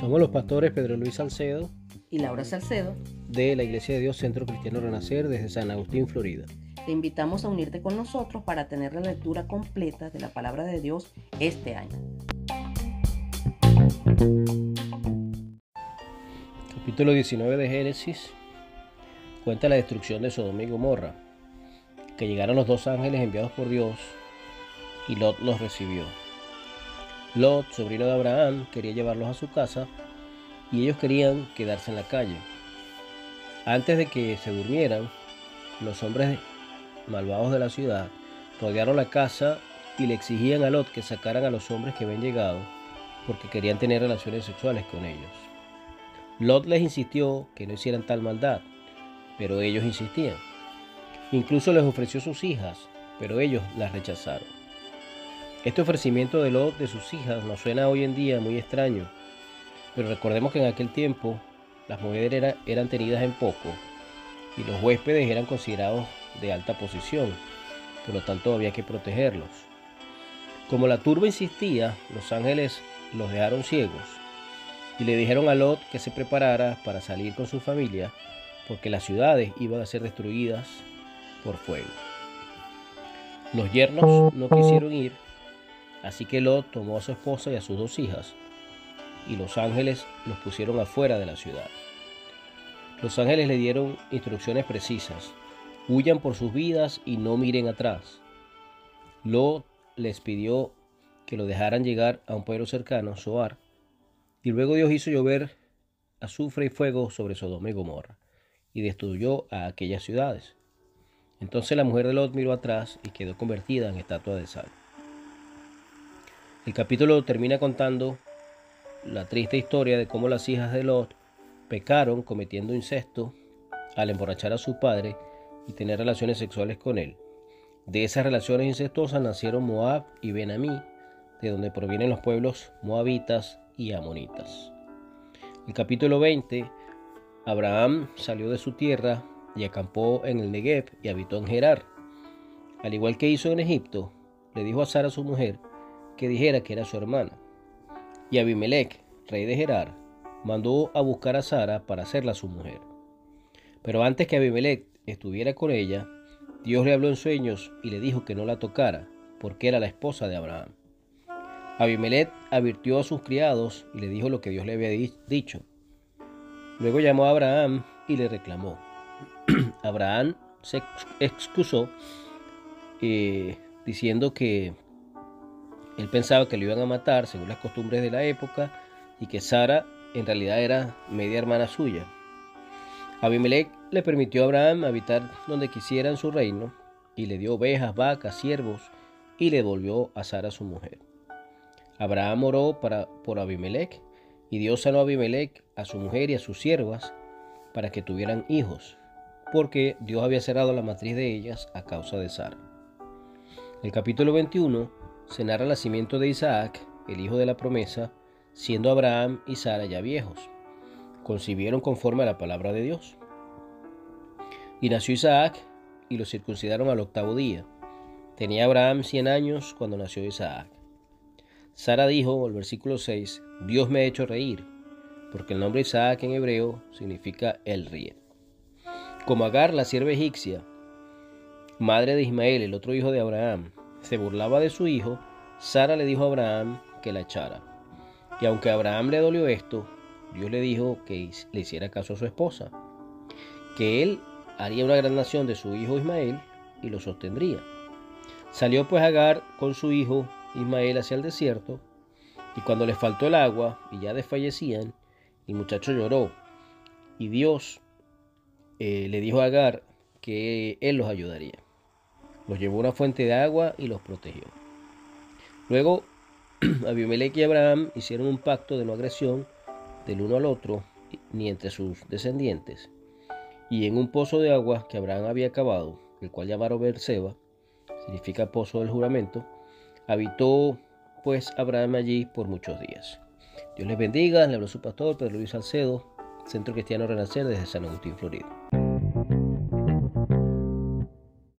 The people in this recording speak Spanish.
Somos los pastores Pedro Luis Salcedo y Laura Salcedo de la Iglesia de Dios Centro Cristiano Renacer desde San Agustín, Florida. Te invitamos a unirte con nosotros para tener la lectura completa de la palabra de Dios este año. Capítulo 19 de Génesis cuenta la destrucción de Sodoma y Gomorra, que llegaron los dos ángeles enviados por Dios y Lot los recibió. Lot, sobrino de Abraham, quería llevarlos a su casa y ellos querían quedarse en la calle. Antes de que se durmieran, los hombres malvados de la ciudad rodearon la casa y le exigían a Lot que sacaran a los hombres que habían llegado porque querían tener relaciones sexuales con ellos. Lot les insistió que no hicieran tal maldad, pero ellos insistían. Incluso les ofreció sus hijas, pero ellos las rechazaron. Este ofrecimiento de Lot de sus hijas nos suena hoy en día muy extraño, pero recordemos que en aquel tiempo las mujeres eran tenidas en poco y los huéspedes eran considerados de alta posición, por lo tanto había que protegerlos. Como la turba insistía, los ángeles los dejaron ciegos y le dijeron a Lot que se preparara para salir con su familia porque las ciudades iban a ser destruidas por fuego. Los yernos no quisieron ir, así que Lot tomó a su esposa y a sus dos hijas y los ángeles los pusieron afuera de la ciudad. Los ángeles le dieron instrucciones precisas. Huyan por sus vidas y no miren atrás. Lot les pidió que lo dejaran llegar a un pueblo cercano, Soar, y luego Dios hizo llover azufre y fuego sobre Sodoma y Gomorra, y destruyó a aquellas ciudades. Entonces la mujer de Lot miró atrás y quedó convertida en estatua de sal. El capítulo termina contando la triste historia de cómo las hijas de Lot pecaron cometiendo incesto al emborrachar a su padre y tener relaciones sexuales con él. De esas relaciones incestuosas nacieron Moab y Benamí, de donde provienen los pueblos moabitas y amonitas. El capítulo 20, Abraham salió de su tierra y acampó en el Negev y habitó en Gerar. Al igual que hizo en Egipto, le dijo a Sara su mujer que dijera que era su hermana. Y Abimelech, rey de Gerar, mandó a buscar a Sara para hacerla su mujer. Pero antes que Abimelech estuviera con ella, Dios le habló en sueños y le dijo que no la tocara, porque era la esposa de Abraham. Abimelech advirtió a sus criados y le dijo lo que Dios le había dicho. Luego llamó a Abraham y le reclamó. Abraham se excusó eh, diciendo que él pensaba que lo iban a matar según las costumbres de la época y que Sara en realidad era media hermana suya. Abimelech le permitió a Abraham habitar donde quisiera en su reino y le dio ovejas, vacas, siervos y le volvió a Sara su mujer. Abraham oró para, por Abimelech y Dios sanó a Abimelech, a su mujer y a sus siervas para que tuvieran hijos, porque Dios había cerrado la matriz de ellas a causa de Sara. El capítulo 21 se narra el nacimiento de Isaac, el hijo de la promesa, siendo Abraham y Sara ya viejos. Concibieron conforme a la palabra de Dios. Y nació Isaac y lo circuncidaron al octavo día. Tenía Abraham cien años cuando nació Isaac. Sara dijo, el versículo 6, Dios me ha hecho reír, porque el nombre Isaac en hebreo significa el ríe. Como Agar, la sierva egipcia, madre de Ismael, el otro hijo de Abraham, se burlaba de su hijo, Sara le dijo a Abraham que la echara. Y aunque a Abraham le dolió esto, Dios le dijo que le hiciera caso a su esposa, que él haría una gran nación de su hijo Ismael y lo sostendría. Salió pues Agar con su hijo Ismael hacia el desierto, y cuando le faltó el agua y ya desfallecían, el muchacho lloró, y Dios eh, le dijo a Agar que él los ayudaría. Los llevó a una fuente de agua y los protegió. Luego, Abimelech y Abraham hicieron un pacto de no agresión del uno al otro, ni entre sus descendientes. Y en un pozo de agua que Abraham había cavado, el cual llamaron Berseba, significa pozo del juramento, habitó pues Abraham allí por muchos días. Dios les bendiga, le habló su pastor Pedro Luis Salcedo, Centro Cristiano Renacer desde San Agustín, Florida.